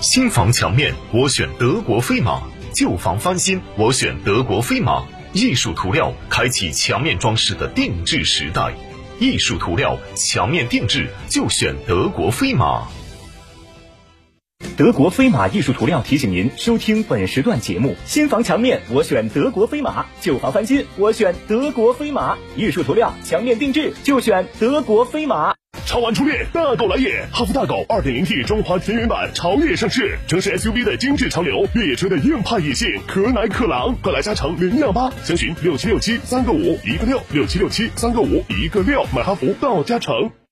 新房墙面，我选德国飞马；旧房翻新，我选德国飞马。艺术涂料开启墙面装饰的定制时代，艺术涂料墙面定制就选德国飞马。德国飞马艺术涂料提醒您收听本时段节目：新房墙面我选德国飞马，旧房翻新我选德国飞马。艺术涂料墙面定制就选德国飞马。超玩初恋，大狗来也！哈弗大狗 2.0T 中华田园版潮野上市，城市 SUV 的精致潮流，越野车的硬派野性，可奶可狼，快来加诚零幺八，详询六七六七三个五一个六六七六七三个五一个六，买哈弗到加诚。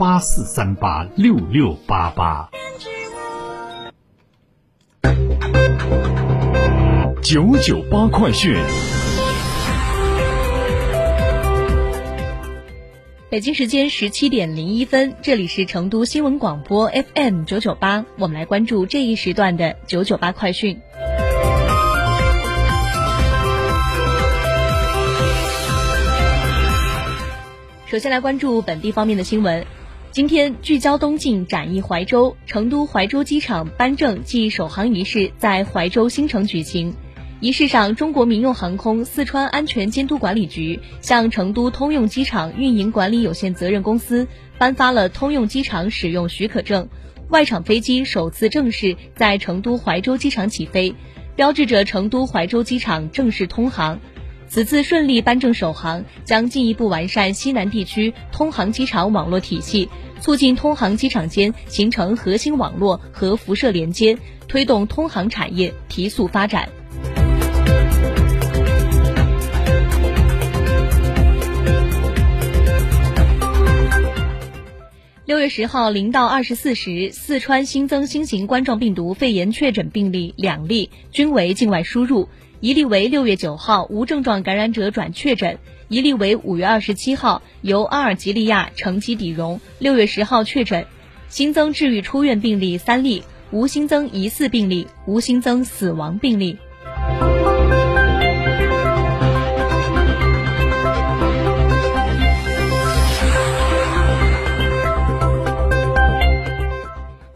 八四三八六六八八。九九八快讯。北京时间十七点零一分，这里是成都新闻广播 FM 九九八，我们来关注这一时段的九九八快讯。首先来关注本地方面的新闻。今天聚焦东进，展翼怀州，成都怀州机场颁证暨首航仪式在怀州新城举行。仪式上，中国民用航空四川安全监督管理局向成都通用机场运营管理有限责任公司颁发了通用机场使用许可证，外场飞机首次正式在成都怀州机场起飞，标志着成都怀州机场正式通航。此次顺利颁证首航，将进一步完善西南地区通航机场网络体系，促进通航机场间形成核心网络和辐射连接，推动通航产业提速发展。六月十号零到二十四时，四川新增新型冠状病毒肺炎确诊病例两例，均为境外输入。一例为六月九号无症状感染者转确诊，一例为五月二十七号由阿尔及利亚乘机抵蓉，六月十号确诊。新增治愈出院病例三例，无新增疑似病例，无新增死亡病例。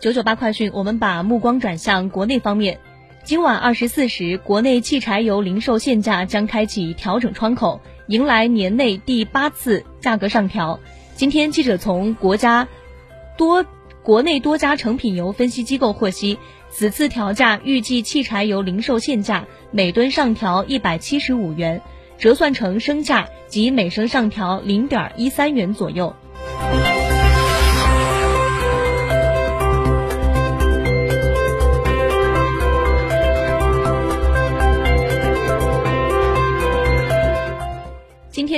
九九八快讯，我们把目光转向国内方面。今晚二十四时，国内汽柴油零售限价将开启调整窗口，迎来年内第八次价格上调。今天，记者从国家多国内多家成品油分析机构获悉，此次调价预计汽柴油零售限价每吨上调一百七十五元，折算成升价即每升上调零点一三元左右。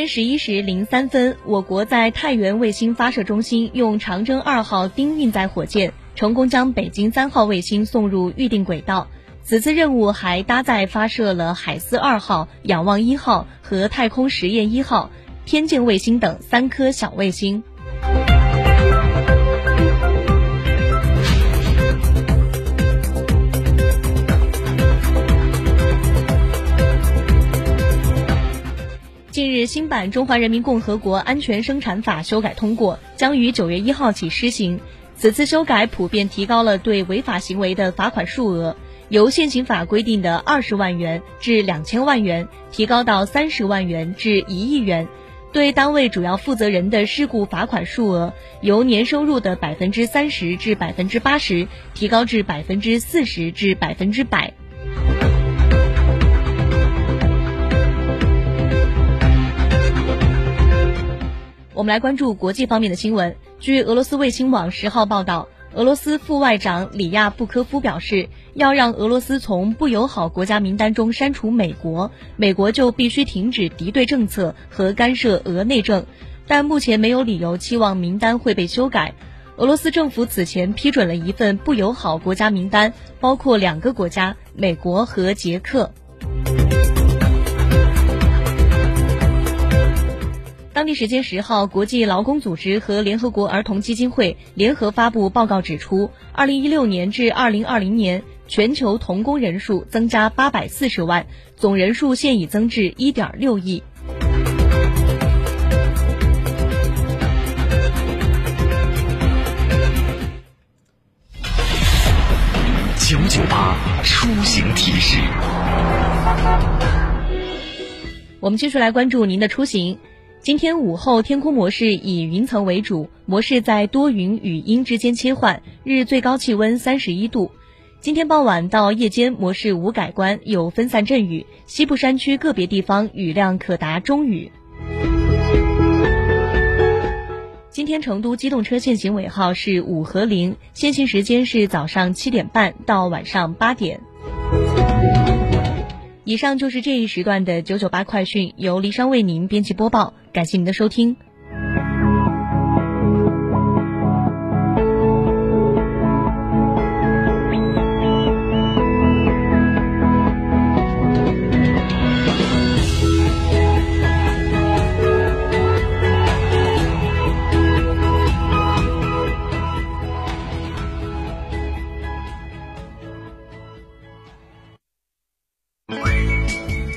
十一时零三分，我国在太原卫星发射中心用长征二号丁运载火箭成功将北京三号卫星送入预定轨道。此次任务还搭载发射了海思二号、仰望一号和太空实验一号、天镜卫星等三颗小卫星。新版《中华人民共和国安全生产法》修改通过，将于九月一号起施行。此次修改普遍提高了对违法行为的罚款数额，由现行法规定的二十万元至两千万元，提高到三十万元至一亿元。对单位主要负责人的事故罚款数额，由年收入的百分之三十至百分之八十，提高至百分之四十至百分之百。我们来关注国际方面的新闻。据俄罗斯卫星网十号报道，俄罗斯副外长里亚布科夫表示，要让俄罗斯从不友好国家名单中删除美国，美国就必须停止敌对政策和干涉俄内政。但目前没有理由期望名单会被修改。俄罗斯政府此前批准了一份不友好国家名单，包括两个国家：美国和捷克。当地时间十号，国际劳工组织和联合国儿童基金会联合发布报告，指出，二零一六年至二零二零年，全球童工人数增加八百四十万，总人数现已增至一点六亿。九九八出行提示，我们继续来关注您的出行。今天午后，天空模式以云层为主，模式在多云与阴之间切换，日最高气温三十一度。今天傍晚到夜间，模式无改观，有分散阵雨，西部山区个别地方雨量可达中雨。今天成都机动车限行尾号是五和零，限行时间是早上七点半到晚上八点。以上就是这一时段的九九八快讯，由黎商为您编辑播报，感谢您的收听。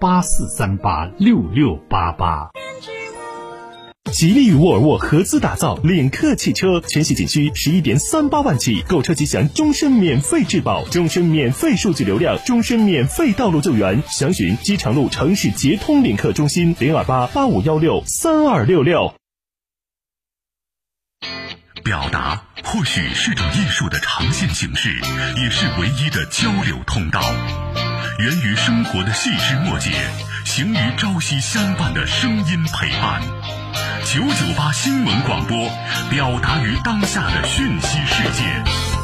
八四三八六六八八，吉利与沃尔沃合资打造领克汽车，全系仅需十一点三八万起，购车即享终身免费质保、终身免费数据流量、终身免费道路救援。详询机场路城市捷通领克中心零二八八五幺六三二六六。表达或许是种艺术的呈现形式，也是唯一的交流通道。源于生活的细枝末节，行于朝夕相伴的声音陪伴。九九八新闻广播，表达于当下的讯息世界。